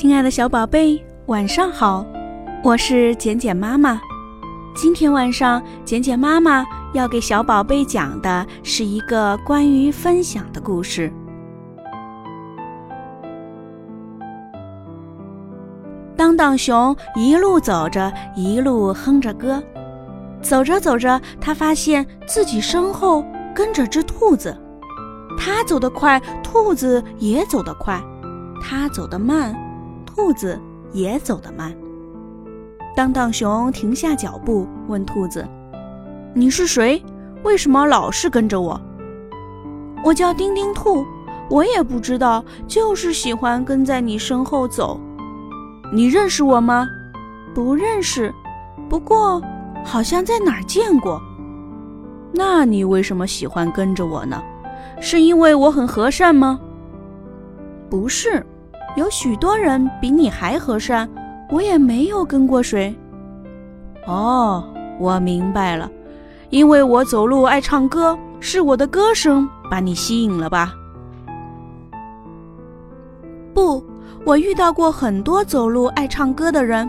亲爱的小宝贝，晚上好！我是简简妈妈。今天晚上，简简妈妈要给小宝贝讲的是一个关于分享的故事。当当熊一路走着，一路哼着歌，走着走着，他发现自己身后跟着只兔子。他走得快，兔子也走得快；他走得慢。兔子也走得慢。当当熊停下脚步，问兔子：“你是谁？为什么老是跟着我？”“我叫丁丁兔，我也不知道，就是喜欢跟在你身后走。”“你认识我吗？”“不认识，不过好像在哪儿见过。”“那你为什么喜欢跟着我呢？是因为我很和善吗？”“不是。”有许多人比你还和善，我也没有跟过谁。哦，我明白了，因为我走路爱唱歌，是我的歌声把你吸引了吧？不，我遇到过很多走路爱唱歌的人，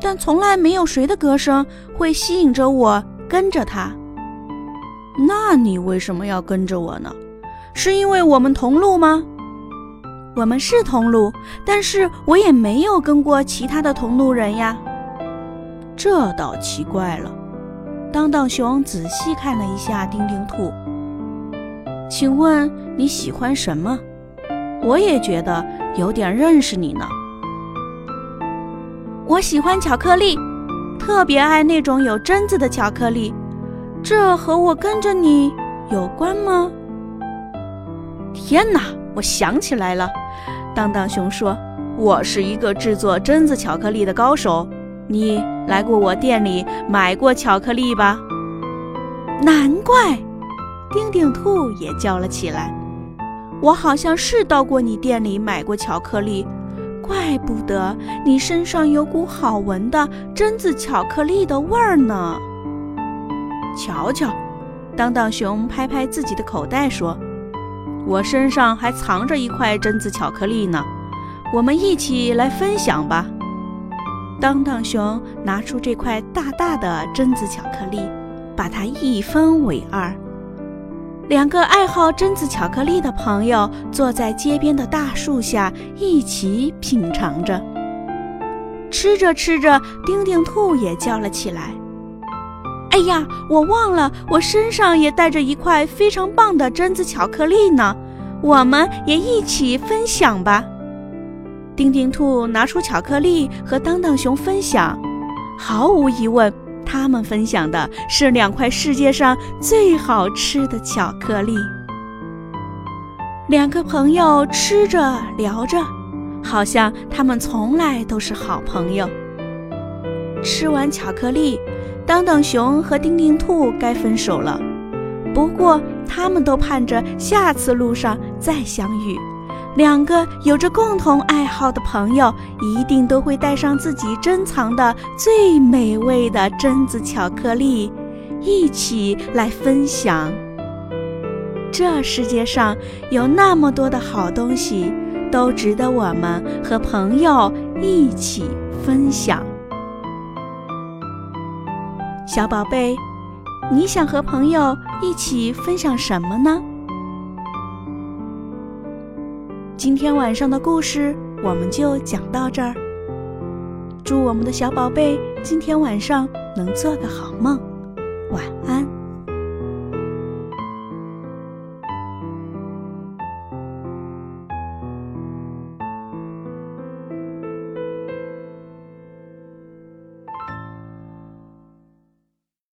但从来没有谁的歌声会吸引着我跟着他。那你为什么要跟着我呢？是因为我们同路吗？我们是同路，但是我也没有跟过其他的同路人呀。这倒奇怪了。当当熊仔细看了一下丁丁兔，请问你喜欢什么？我也觉得有点认识你呢。我喜欢巧克力，特别爱那种有榛子的巧克力。这和我跟着你有关吗？天哪！我想起来了，当当熊说：“我是一个制作榛子巧克力的高手，你来过我店里买过巧克力吧？”难怪，丁丁兔也叫了起来：“我好像是到过你店里买过巧克力，怪不得你身上有股好闻的榛子巧克力的味儿呢。”瞧瞧，当当熊拍拍自己的口袋说。我身上还藏着一块榛子巧克力呢，我们一起来分享吧。当当熊拿出这块大大的榛子巧克力，把它一分为二。两个爱好榛子巧克力的朋友坐在街边的大树下，一起品尝着。吃着吃着，丁丁兔也叫了起来。哎呀，我忘了，我身上也带着一块非常棒的榛子巧克力呢。我们也一起分享吧。丁丁兔拿出巧克力和当当熊分享，毫无疑问，他们分享的是两块世界上最好吃的巧克力。两个朋友吃着聊着，好像他们从来都是好朋友。吃完巧克力。当当熊和丁丁兔该分手了，不过他们都盼着下次路上再相遇。两个有着共同爱好的朋友一定都会带上自己珍藏的最美味的榛子巧克力，一起来分享。这世界上有那么多的好东西，都值得我们和朋友一起分享。小宝贝，你想和朋友一起分享什么呢？今天晚上的故事我们就讲到这儿。祝我们的小宝贝今天晚上能做个好梦，晚安。